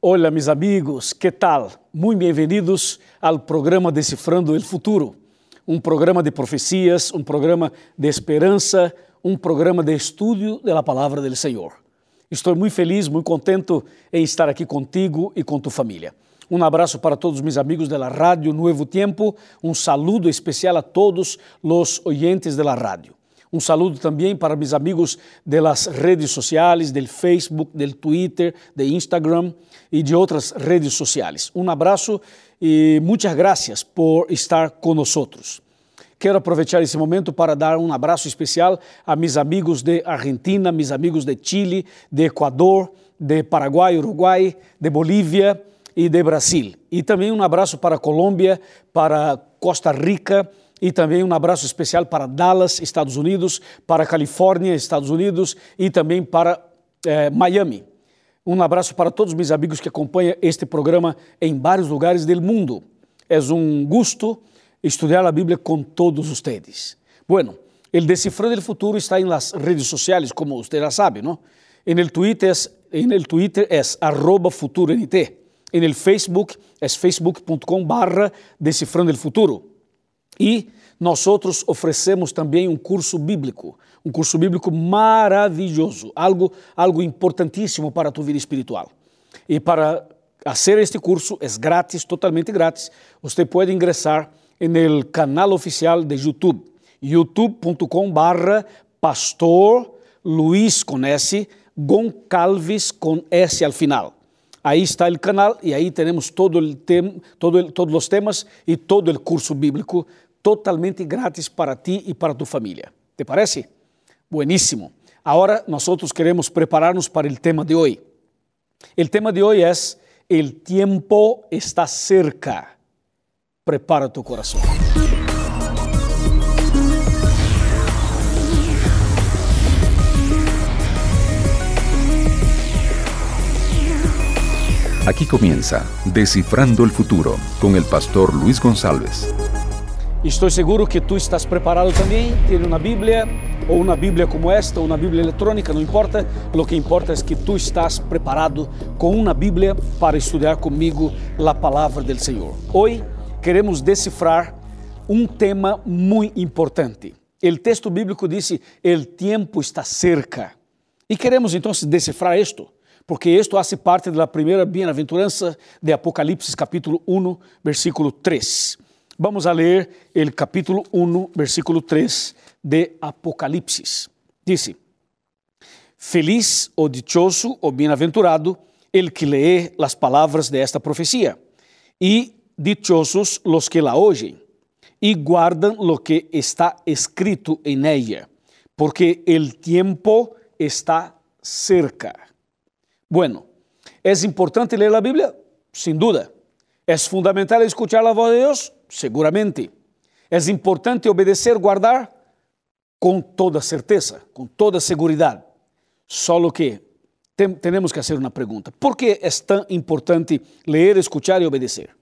Hola mis amigos, ¿qué tal? Muy bienvenidos al programa Decifrando el Futuro, um programa de profecias, um programa de esperança, um programa de estudo da palavra do Senhor. Estou muito feliz, muito contento em estar aqui contigo e com tu família. Um abraço para todos os meus amigos da Rádio Novo Tempo, um saludo especial a todos os oyentes da rádio. Um saludo também para meus amigos das redes sociais, do Facebook, do Twitter, do Instagram e de outras redes sociais. Um abraço e muitas graças por estar conosco. Quero aproveitar esse momento para dar um abraço especial a meus amigos de Argentina, meus amigos de Chile, de Equador, de Paraguai, Uruguai, de Bolívia e de Brasil. E também um abraço para Colômbia, para Costa Rica, e também um abraço especial para Dallas, Estados Unidos, para Califórnia, Estados Unidos e também para eh, Miami. Um abraço para todos os meus amigos que acompanham este programa em vários lugares do mundo. É um gosto estudar a Bíblia com todos vocês. Bueno, o Decifrando do Futuro está em redes sociais, como você já sabe, ¿no? En el Twitter en el Twitter arroba futuroNT. En el Facebook es facebook.com barra Decifrando el Futuro. E nós outros oferecemos também um curso bíblico, um curso bíblico maravilhoso, algo, algo importantíssimo para a tua vida espiritual. E para fazer este curso é grátis, totalmente grátis. Você pode ingressar no canal oficial de YouTube, youtube.com barra pastor Luiz com S, Goncalves com S al final. Aí está o canal e aí temos todo tem, todo todos os temas e todo o curso bíblico totalmente grátis para ti e para tu família. ¿Te parece? Buenísimo. Agora nós queremos prepararnos para o tema de hoje. O tema de hoje é El tiempo está cerca. Prepara tu coração. Aquí comienza Descifrando el Futuro con el pastor Luis González. Estou seguro que tu estás preparado também. Tem uma Bíblia ou uma Bíblia como esta, ou uma Bíblia eletrônica, não importa. O que importa é que tu estás preparado com uma Bíblia para estudar comigo a palavra do Senhor. Hoje queremos decifrar um tema muito importante. O texto bíblico disse: "El tiempo está cerca". E queremos então decifrar isto, porque isto faz parte da primeira bem-aventurança de Apocalipse, capítulo 1, versículo 3. Vamos a ler el capítulo 1, versículo 3 de Apocalipsis. Dice, Feliz o dichoso o bienaventurado el que lee las palabras de esta profecía, y dichosos los que la oyen y guardan lo que está escrito en ella, porque el tiempo está cerca. Bueno, ¿es importante leer la Biblia? Sin duda. ¿Es fundamental escuchar la voz de Dios? Seguramente. É importante obedecer, guardar com toda certeza, com toda segurança. Só que tem, temos que fazer uma pergunta: por que é tão importante ler, escuchar e obedecer?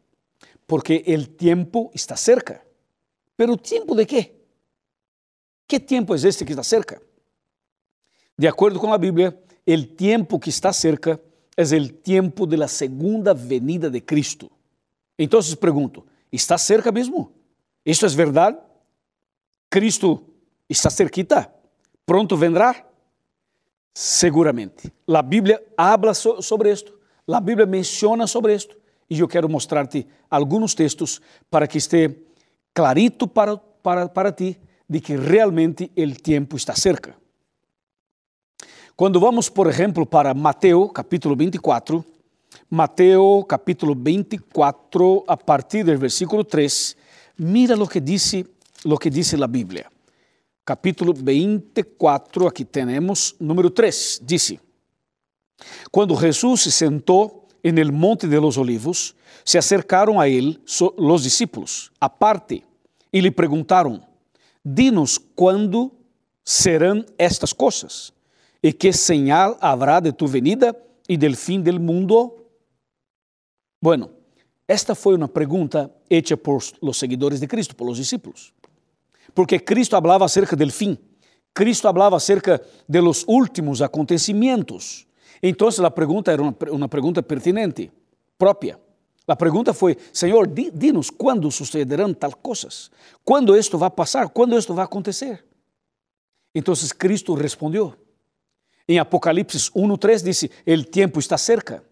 Porque o tempo está cerca. Pero tempo de quê? Que tempo é este que está cerca? De acordo com a Bíblia, o tempo que está cerca é o tempo da segunda venida de Cristo. Então, pergunto: Está cerca mesmo. Isto é verdade? Cristo está cerquita? Pronto vendrá? Seguramente. A Bíblia habla sobre isto. A Bíblia menciona sobre isto. E eu quero mostrar-te alguns textos para que esteja clarito para, para, para ti de que realmente o tempo está cerca. Quando vamos, por exemplo, para Mateus, capítulo 24, Mateo capítulo 24, a partir del versículo 3, mira lo que dice, lo que dice la Biblia. Capítulo 24, aquí tenemos número 3, dice, Cuando Jesús se sentó en el monte de los olivos, se acercaron a él los discípulos, aparte, y le preguntaron, dinos cuándo serán estas cosas, y qué señal habrá de tu venida y del fin del mundo. Bueno, esta foi uma pergunta hecha por los seguidores de Cristo, por los discípulos. Porque Cristo hablaba acerca del fim. Cristo hablaba acerca de los últimos acontecimientos. Entonces la pregunta era una pregunta pertinente, propia. La pregunta fue, Señor, di, dinos cuándo sucederán tal cosas, cuándo esto va a pasar, cuándo esto va a acontecer. Entonces Cristo respondió. En Apocalipsis 1.3 dice, el tiempo está cerca.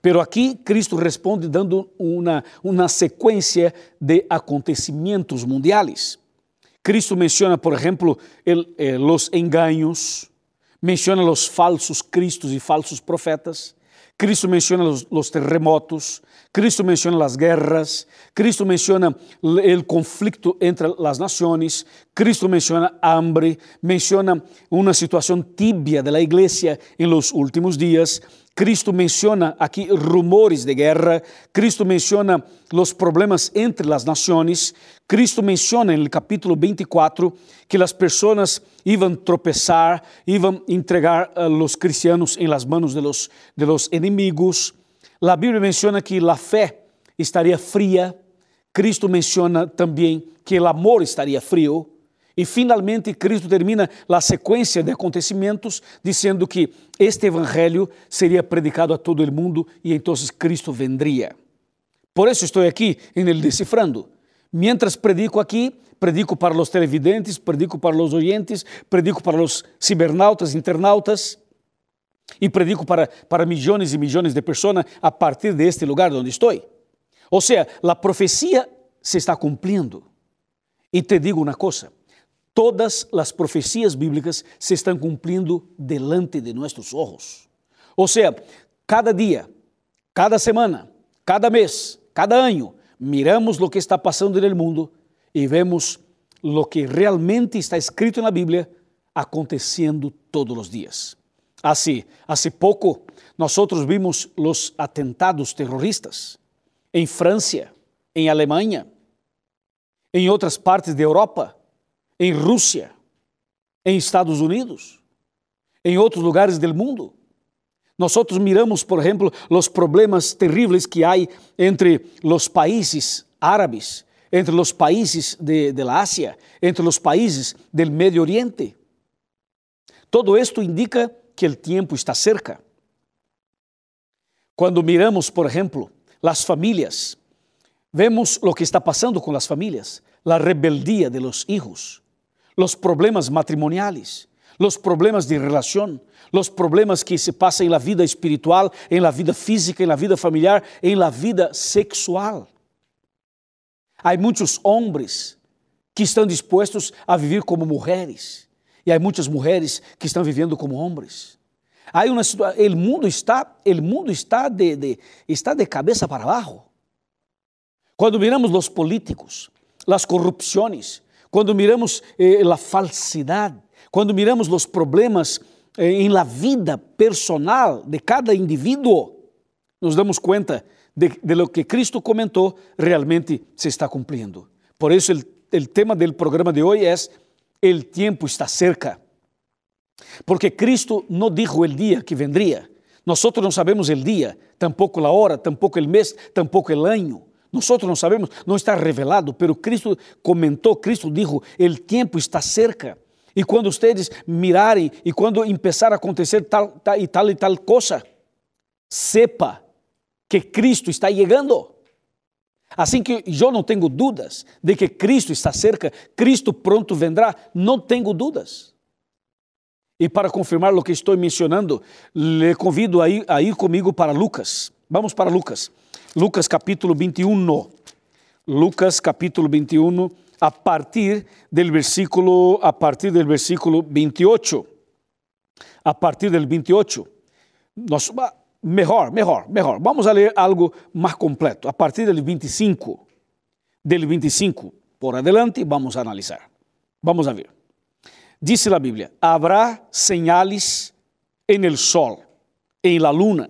Pero aquí Cristo responde dando una, una secuencia de acontecimientos mundiales. Cristo menciona, por ejemplo, el, eh, los engaños, menciona los falsos cristos y falsos profetas, Cristo menciona los, terremotos, Cristo menciona las guerras, Cristo menciona el conflicto entre las naciones, Cristo menciona hambre, menciona una situación tibia de la iglesia en los últimos días, Cristo menciona aqui rumores de guerra, Cristo menciona os problemas entre as nações, Cristo menciona no capítulo 24 que as pessoas iam tropeçar, iam entregar a los cristianos em las manos de los, de los enemigos. A Bíblia menciona que a fé estaria fria, Cristo menciona também que o amor estaria frio. E finalmente Cristo termina a sequência de acontecimentos dizendo que este evangelho seria predicado a todo o mundo e então Cristo vendria. Por isso estou aqui em el decifrando. Mientras predico aqui, predico para os televidentes, predico para os oyentes, predico para os cibernautas, internautas e predico para, para milhões e milhões de pessoas a partir de este lugar onde estou. Ou seja, a profecia se está cumprindo. E te digo uma coisa: todas as profecias bíblicas se estão cumprindo delante de nossos olhos. Ou seja, cada dia, cada semana, cada mês, cada ano, miramos o que está passando no mundo e vemos o que realmente está escrito na Bíblia acontecendo todos os dias. Assim, hace pouco, nós vimos os atentados terroristas em França, em Alemanha, em outras partes da Europa, em Rússia, em Estados Unidos, em outros lugares do mundo. Nós miramos, por exemplo, os problemas terríveis que há entre os países árabes, entre os países de, de la Ásia, entre os países do Medio Oriente. Todo esto indica que o tempo está cerca. Quando miramos, por exemplo, as famílias, vemos o que está passando com as famílias, a rebeldia de los hijos, los problemas matrimoniales, los problemas de relación, los problemas que se pasan en la vida espiritual, en la vida física, en la vida familiar, en la vida sexual. Hay muchos hombres que estão dispostos a viver como mulheres e há muitas mulheres que estão vivendo como homens. Hay situação, o mundo está, el mundo está de, de, está de cabeça para abaixo. Quando miramos os políticos, as corrupções, quando miramos eh, falsidade, quando miramos os problemas eh, la vida personal de cada indivíduo, nos damos conta de, de lo que Cristo comentou realmente se está cumprindo. Por isso, o tema do programa de hoje é: el tempo está cerca. Porque Cristo não dijo el dia que vendria. Nós não sabemos el dia, tampouco a hora, tampouco el mês, tampouco el ano. Nós não sabemos, não está revelado, pero Cristo comentou, Cristo dijo, el tempo está cerca. E quando vocês mirarem e quando começar a acontecer tal, tal e tal e tal coisa, sepa que Cristo está chegando. Assim que eu não tenho dúvidas de que Cristo está cerca, Cristo pronto vendrá, não tenho dúvidas. E para confirmar o que estou mencionando, le convido a ir, a ir comigo para Lucas. Vamos para Lucas. Lucas capítulo 21. Lucas capítulo 21 a partir del versículo a partir del versículo 28. A partir del 28. Nós, mejor, mejor, mejor. Vamos a ler algo mais completo. A partir del 25. Del 25 por adelante vamos a analisar. Vamos a ver. Dice la Biblia, habrá señales en el sol, en la luna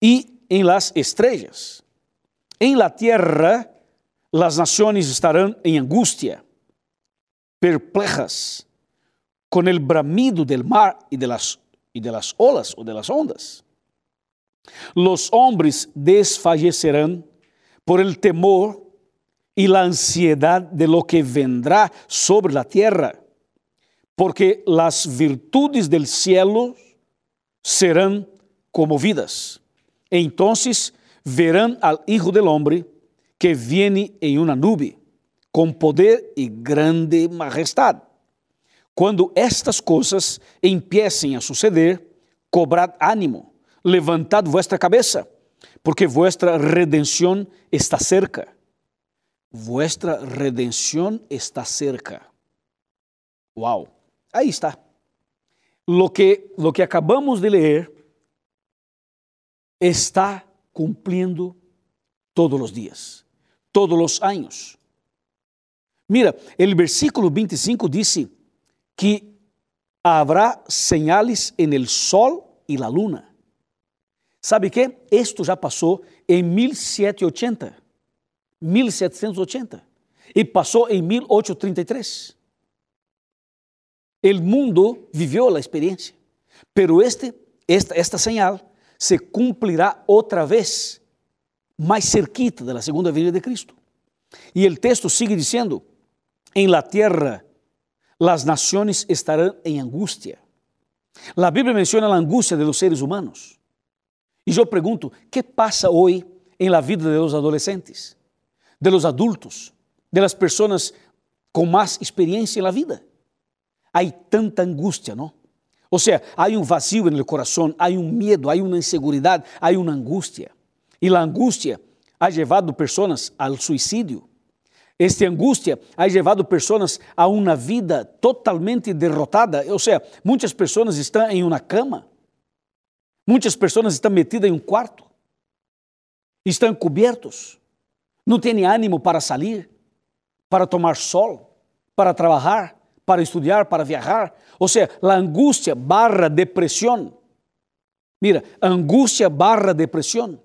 y en las estrellas. En la tierra las naciones estarán en angustia, perplejas, con el bramido del mar y de las, y de las olas o de las ondas. Los hombres desfallecerán por el temor y la ansiedad de lo que vendrá sobre la tierra, porque las virtudes del cielo serán conmovidas. Entonces verán al Hijo del Hombre que viene en una nube, con poder y grande majestad. Cuando estas cosas empiecen a suceder, cobrad ánimo, levantad vuestra cabeza, porque vuestra redención está cerca. Vuestra redención está cerca. Wow, ahí está. Lo que, lo que acabamos de leer está cumpliendo todos los días, todos los años. Mira, el versículo 25 dice que habrá señales en el sol y la luna. ¿Sabe qué? Esto ya pasó en 1780, 1780, y pasó en 1833. El mundo vivió la experiencia, pero este, esta, esta señal se cumprirá outra vez, mais cerquita da segunda vinda de Cristo. E o texto sigue dizendo: em la tierra las naciones estarán em angústia. La Bíblia menciona a angústia de los seres humanos. E eu pergunto: que passa hoje em la vida de los adolescentes, de los adultos, de las personas com mais experiência em la vida? Há tanta angústia, não? O sea, hay un vacío en el corazón, hay un miedo, hay una inseguridad, hay una angustia. Y la angustia ha llevado personas al suicidio. Esta angústia ha llevado pessoas a uma vida totalmente derrotada. Ou seja, muitas pessoas estão em uma cama, muitas pessoas estão metidas em um quarto, estão cobertos, não têm ânimo para sair, para tomar sol, para trabalhar, para estudar, para viajar. O sea, la angustia barra depresión. Mira, angustia barra depresión.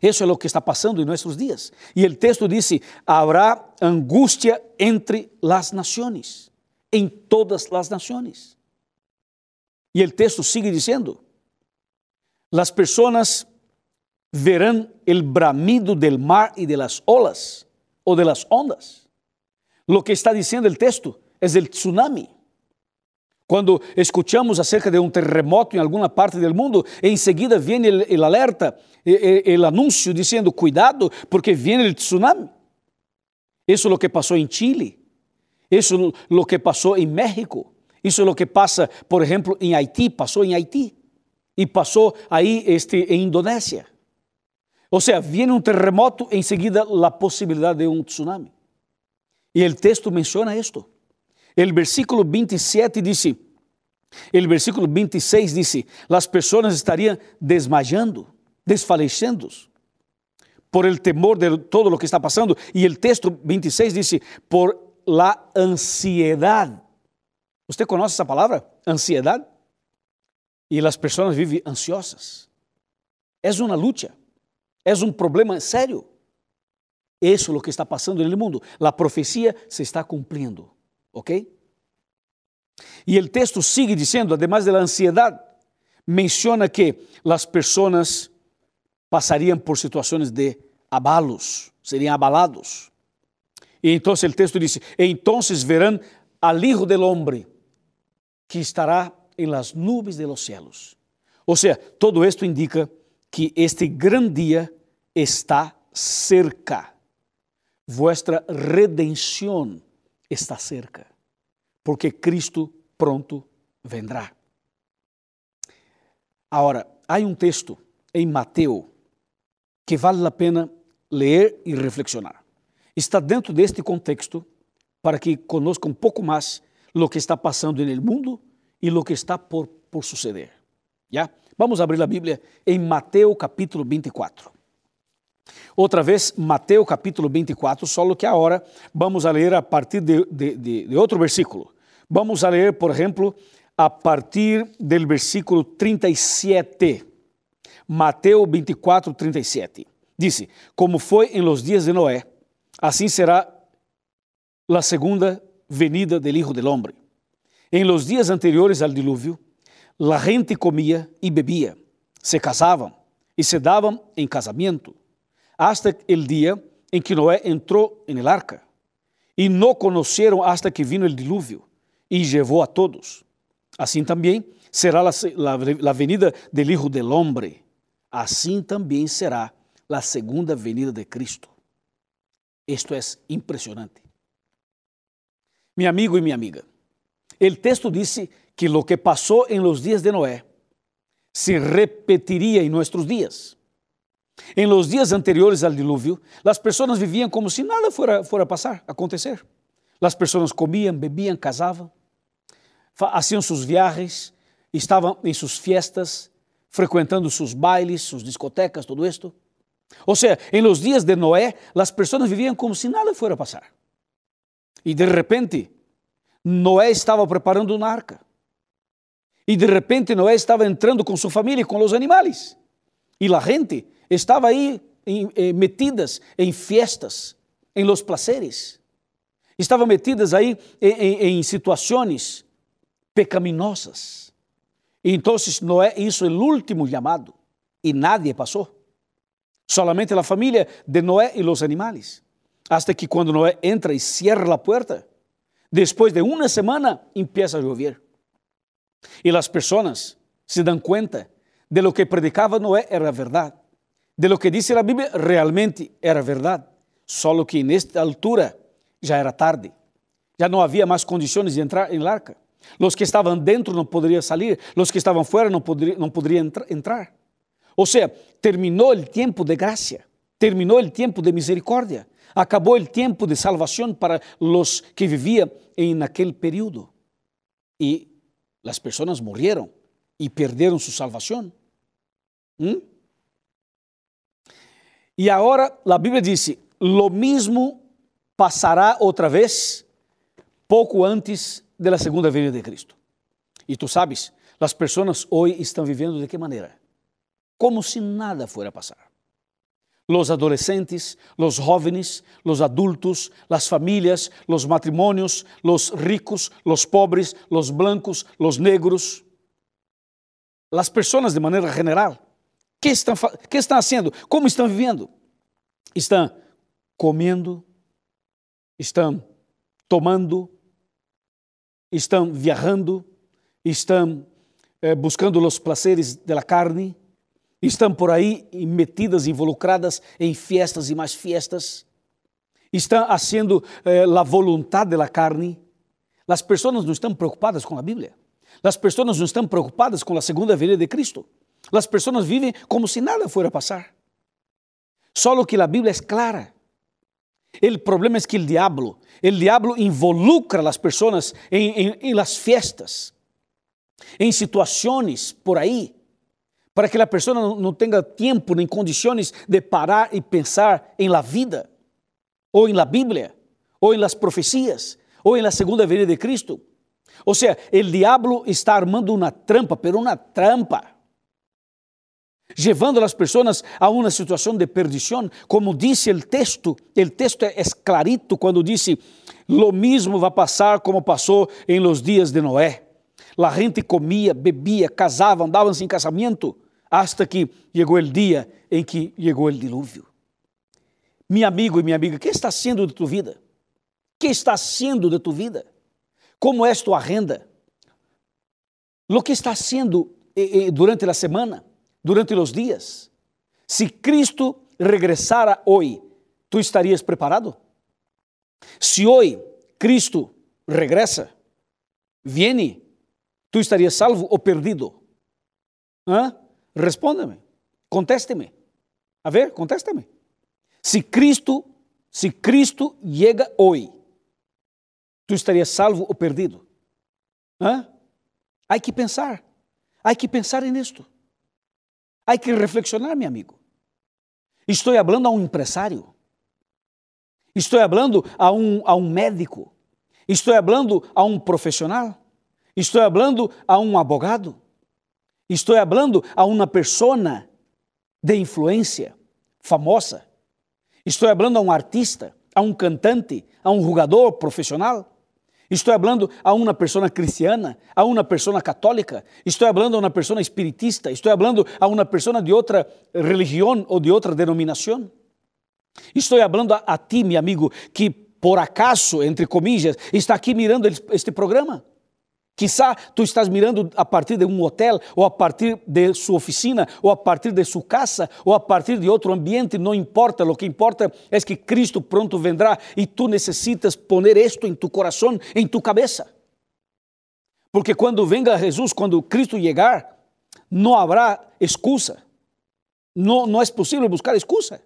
Eso es lo que está pasando en nuestros días. Y el texto dice, habrá angustia entre las naciones, en todas las naciones. Y el texto sigue diciendo, las personas verán el bramido del mar y de las olas o de las ondas. Lo que está diciendo el texto es el tsunami. Quando escuchamos acerca de um terremoto em alguma parte do mundo, em seguida vem o alerta, o anúncio dizendo: cuidado, porque vem o tsunami. Isso é o que passou em Chile, isso é o que passou em México, isso é o que passa, por exemplo, em Haiti, passou em Haiti e passou aí este, em Indonésia. Ou seja, vem um terremoto, em seguida a possibilidade de um tsunami. E o texto menciona isto. El versículo 27 dice, el versículo 26 dice, las personas estarían desmayando, desfaleciendo por el temor de todo lo que está pasando. Y el texto 26 dice, por la ansiedad. ¿Usted conoce esa palabra? Ansiedad. Y las personas viven ansiosas. Es una lucha. Es un problema serio. Eso es lo que está pasando en el mundo. La profecía se está cumpliendo. ¿Ok? Y el texto sigue diciendo, además de la ansiedad, menciona que las personas pasarían por situaciones de abalos, serían abalados. Y entonces el texto dice, entonces verán al Hijo del Hombre que estará en las nubes de los cielos. O sea, todo esto indica que este gran día está cerca. Vuestra redención está cerca, porque Cristo pronto vendrá. Agora, há um texto em Mateus que vale a pena ler e reflexionar. Está dentro deste contexto para que conosca um pouco mais o que está passando no mundo e o que está por, por suceder. Vamos abrir a Bíblia em Mateus capítulo 24. Outra vez, Mateus capítulo 24, só que agora vamos a ler a partir de, de, de, de outro versículo. Vamos a ler, por exemplo, a partir do versículo 37. Mateus 24, 37. Dice: Como foi em los dias de Noé, assim será a segunda venida del Hijo del Hombre. En los dias anteriores al diluvio, la gente comia e bebia, se casavam e se davam em casamento hasta el día en que Noé entró en el arca. Y no conocieron hasta que vino el diluvio y llevó a todos. Así también será la, la, la venida del Hijo del Hombre, assim também será a segunda venida de Cristo. Isto é impressionante. Meu amigo e minha amiga, o texto disse que lo que passou em los dias de Noé se repetiria em nossos dias. Em los dias anteriores ao dilúvio, as pessoas viviam como se nada fora, fora passar, acontecer. As pessoas comiam, bebiam, casavam, faziam seus viagens, estavam em suas fiestas, frequentando seus bailes, suas discotecas, tudo isto. Ou seja, em los dias de Noé, as pessoas viviam como se nada fora passar. E de repente, Noé estava preparando uma arca. E de repente Noé estava entrando com sua família e com os animais. E a gente estava aí eh, metidas em fiestas, em los placeres. Estavam metidas aí em, em, em situações pecaminosas. E então Noé hizo o último chamado e nadie passou. Solamente a família de Noé e os animais. Hasta que quando Noé entra e cierra a porta, depois de uma semana, empieza a chover. E as pessoas se dão conta de lo que predicava Noé era verdade. De lo que disse a Bíblia realmente era verdade. Só que nesta altura já era tarde. Já não havia mais condições de entrar em arca. Os que estavam dentro não poderiam sair, os que estavam fora não poderiam, entrar. Ou seja, terminou o tempo de graça, terminou o tempo de misericórdia, acabou o tempo de salvação para os que viviam em naquele período. E as pessoas morreram e perderam sua salvação. ¿Mm? E agora a Bíblia diz: lo mesmo passará outra vez pouco antes da segunda venida de Cristo. E tu sabes, as pessoas hoje estão vivendo de que maneira? Como se nada a passar. Los adolescentes, los jóvenes, los adultos, las familias, los matrimonios, los ricos, los pobres, los blancos, los negros, las personas de maneira general, que estão, que estão fazendo? Como estão vivendo? Estão comendo, estão tomando, estão viajando, estão eh, buscando os prazeres da carne, estão por aí metidas, involucradas em fiestas e mais fiestas, estão fazendo eh, a vontade da carne. As pessoas não estão preocupadas com a Bíblia. As pessoas não estão preocupadas com a segunda venida de Cristo. As pessoas vivem como se nada fuera a passar. Só que a Bíblia é clara. O problema é que o diabo, o diabo involucra as pessoas em, em, las fiestas, em situações por aí, para que a pessoa não, tenha tempo nem condições de parar e pensar em la vida, ou em la Bíblia, ou em las profecias, ou em la segunda venida de Cristo. Ou seja, o diabo está armando uma trampa, pero uma trampa llevando as pessoas a uma situação de perdição, como disse o texto, o texto é clarito quando disse, lo mismo vai passar como passou em los dias de Noé. La gente bebia, casava, andavam sem casamento, hasta que chegou o dia em que chegou o dilúvio. Meu amigo e minha amiga, que está sendo de tu vida? Que está sendo de tu vida? Como é tua renda? Lo que está sendo eh, eh, durante a semana? Durante os dias. Se Cristo regressara hoje, tu estarias preparado? Se hoje Cristo regressa, viene, tu estarias salvo ou perdido? ¿Ah? Responda-me, conteste-me. A ver, conteste-me. Se Cristo, se Cristo chega hoje, tu estarias salvo ou perdido? Há que pensar, há que pensar nisto. Há que reflexionar, meu amigo. Estou falando a um empresário. Estou falando a um, a um médico. Estou falando a um profissional. Estou falando a um abogado. Estou falando a uma pessoa de influência famosa. Estou falando a um artista, a um cantante, a um jogador profissional. Estou falando a uma pessoa cristiana, a uma pessoa católica, estou falando a uma pessoa espiritista, estou falando a uma pessoa de outra religião ou de outra denominação. Estou falando a, a ti, meu amigo, que por acaso, entre comillas, está aqui mirando este programa. Quizá tú estás mirando a partir de un hotel o a partir de su oficina o a partir de su casa o a partir de otro ambiente, no importa, lo que importa es que Cristo pronto vendrá y tú necesitas poner esto en tu corazón, en tu cabeza. Porque cuando venga Jesús, cuando Cristo llegar, no habrá excusa. No, no es posible buscar excusa.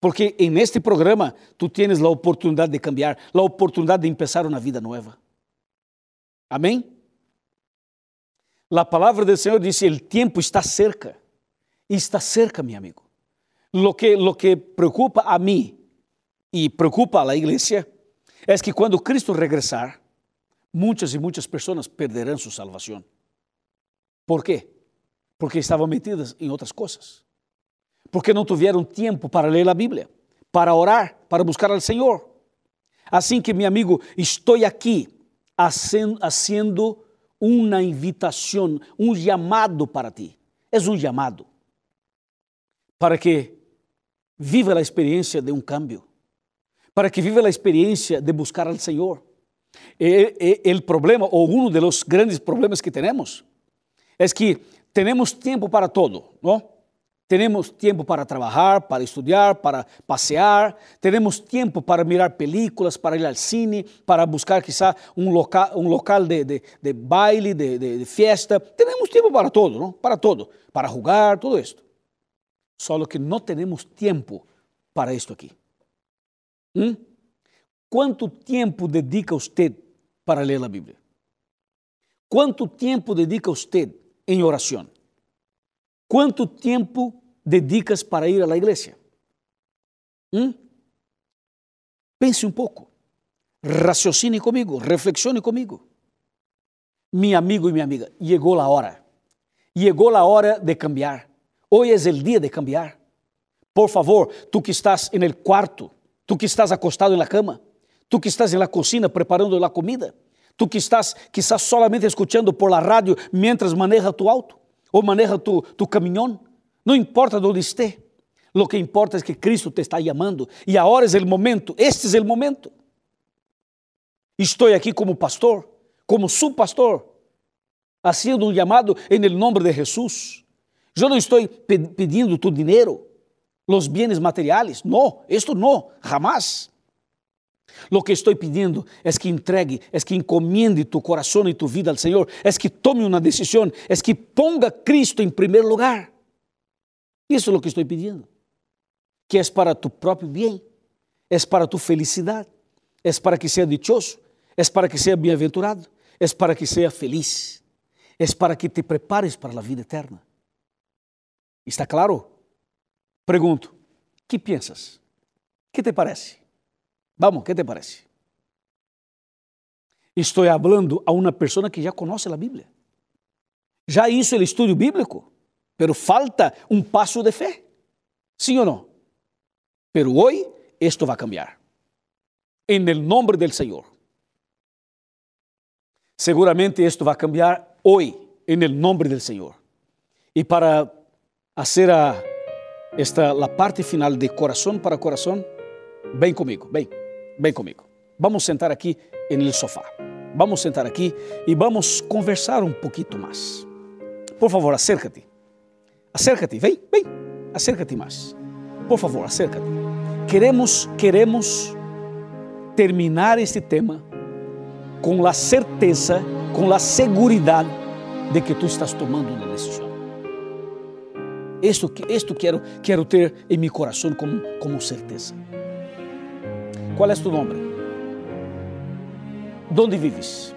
Porque en este programa tú tienes la oportunidad de cambiar, la oportunidad de empezar una vida nueva. Amém? A palavra do Senhor diz: o tempo está cerca. Está cerca, meu amigo. Lo que, lo que preocupa a mim e preocupa a la igreja é que quando Cristo regressar, muitas e muitas pessoas perderão sua salvação. ¿Por quê? Porque estavam metidas em outras coisas. Porque não tiveram tempo para ler a Bíblia, para orar, para buscar ao Senhor. Assim que, meu amigo, estou aqui haciendo una invitación, un llamado para ti. Es un llamado para que viva la experiencia de un cambio, para que viva la experiencia de buscar al Señor. El problema, o uno de los grandes problemas que tenemos, es que tenemos tiempo para todo, ¿no? Tenemos tiempo para trabajar, para estudiar, para pasear, tenemos tiempo para mirar películas, para ir al cine, para buscar quizá un local, un local de, baile, de, de, fiesta. Tenemos tiempo para todo, ¿no? Para todo, para jugar, todo esto. Solo que no tenemos tiempo para esto aquí. ¿Mm? ¿Cuánto tiempo dedica usted para leer la Biblia? ¿Cuánto tiempo dedica usted en oración? Quanto tempo dedicas para ir à igreja? Hum? Pense um pouco. Raciocine comigo, reflexione comigo. Meu amigo e minha amiga, chegou a hora. Chegou a hora de cambiar. Hoje é o dia de cambiar. Por favor, tu que estás no quarto, tu que estás acostado na cama, tu que estás na cocina preparando a comida, tu que estás quizás solamente escuchando por la rádio mientras maneja tu auto ou maneja tu, tu não importa onde esté. Lo que importa é que Cristo te está chamando e agora é o momento, este é o momento. Estou aqui como pastor, como su pastor, haciendo um chamado em nome de Jesus. Eu não estou pedindo tu dinheiro, os bienes materiais, não, isto não, jamás. Lo que estou pedindo é que entregue, é que encomiende tu coração e tu vida ao Senhor, é que tome uma decisão, é que ponga Cristo em primeiro lugar. Isso é o que estou pedindo. Que é para tu próprio bem, é para tu felicidade, é para que seja dichoso, é para que seja bem-aventurado, é para que seja feliz, é para que te prepares para a vida eterna. Está claro? Pergunto: que pensas? Que te parece? Vamos, ¿qué te parece? Estou falando a uma pessoa que já conhece a Bíblia. Já hizo o estudo bíblico, pero falta um passo de fé. Sim ou não? Pero hoje esto vai cambiar. El nombre del Senhor. Seguramente esto vai cambiar hoje, el nombre del Senhor. E para hacer a, esta la parte final de coração para coração, vem comigo, vem. Vem comigo. Vamos sentar aqui no sofá. Vamos sentar aqui e vamos conversar um pouquinho mais. Por favor, acércate. Acércate, vem, vem. Acércate mais. Por favor, acércate. Queremos, queremos terminar este tema com a certeza, com a segurança de que tu estás tomando uma decisão. Isto, isto quero, quero ter em meu coração como, como certeza. ¿Cuál es tu nombre? ¿Dónde vives?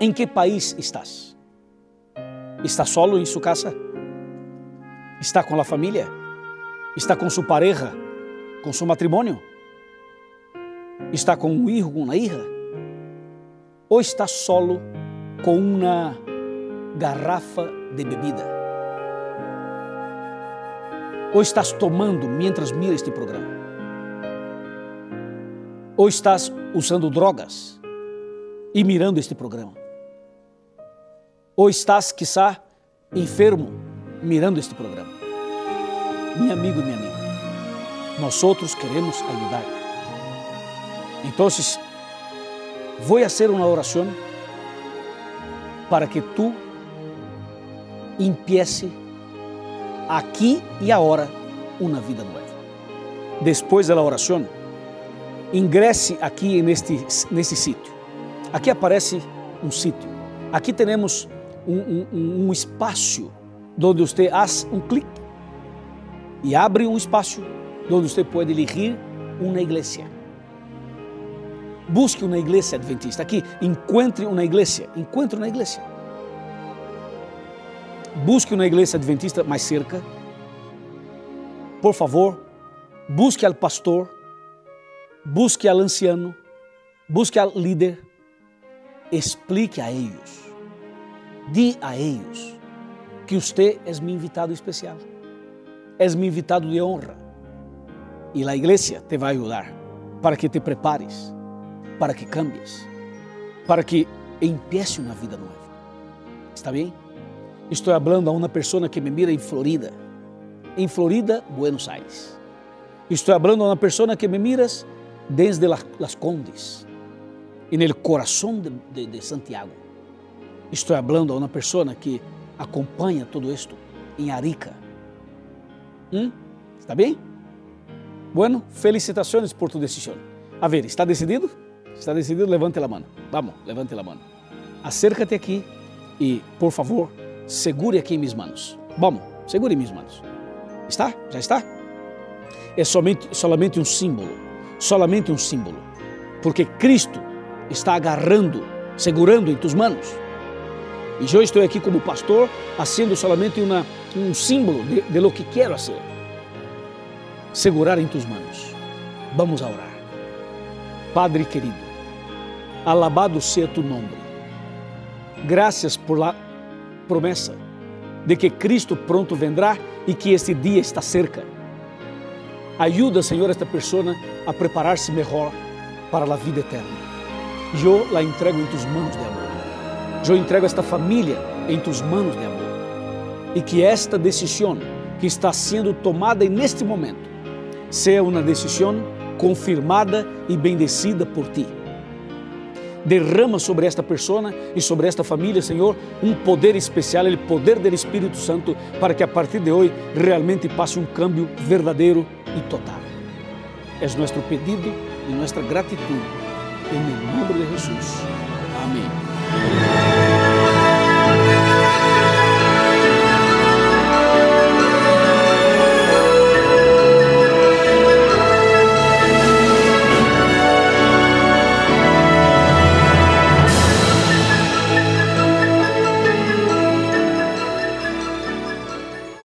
¿En qué país estás? ¿Está solo en su casa? ¿Está con la familia? ¿Está con su pareja? ¿Con su matrimonio? ¿Está con un hijo, con una hija? ¿O está solo con una garrafa de bebida? ¿O estás tomando mientras mira este programa? Ou estás usando drogas e mirando este programa? Ou estás, quiçá, enfermo mirando este programa? Meu amigo e minha amiga, nós outros queremos ajudar. Então, vou fazer uma oração para que tu empiece aqui e agora uma vida nova. Depois da oração, ingresse aqui neste, nesse sítio. Aqui aparece um sítio. Aqui temos um, um, um espaço onde você faz um clique e abre um espaço onde você pode elegir uma igreja. Busque uma igreja adventista. Aqui, encontre uma igreja. Encontre uma igreja. Busque uma igreja adventista mais cerca. Por favor, busque al pastor, busque al anciano, busque al líder. Explique a eles. Di a eles que você é meu invitado especial. É meu invitado de honra. E a igreja te vai ajudar para que te prepares para que cambies, para que empiece uma vida nova. ¿Está bem? Estou falando a uma pessoa que me mira em Florida, em Florida, Buenos Aires. Estou falando a uma pessoa que me miras desde las, Condes, en el corazón de, de, de Santiago. Estou falando a uma pessoa que acompanha todo esto em Arica. ¿Mm? ¿Está bem? Bueno, felicitações por tu decisão. A ver, ¿está decidido? Está decidido? Levante a mão. Vamos, levante a mão. Acércate aqui e, por favor, segure aqui em minhas mãos. Vamos, segure em minhas mãos. Está? Já está? É somente, solamente um símbolo. Solamente um símbolo. Porque Cristo está agarrando, segurando em tuas mãos. E eu estou aqui como pastor, fazendo solamente uma, um símbolo de, de lo que quero fazer. Segurar em tuas mãos. Vamos orar. Padre querido, alabado seja tu nome. Graças por la promessa de que Cristo pronto vendrá e que este dia está cerca. Ajuda, Senhor, esta pessoa a preparar-se melhor para a vida eterna. Eu la entrego em tus manos de amor. Eu entrego esta família em tus manos de amor. E que esta decisão que está sendo tomada neste momento seja uma decisão confirmada e bendecida por ti. Derrama sobre esta pessoa e sobre esta família, Senhor, um poder especial, o poder do Espírito Santo, para que a partir de hoje realmente passe um cambio verdadeiro e total. É nosso pedido e nossa gratidão. Em nome de Jesus. Amém.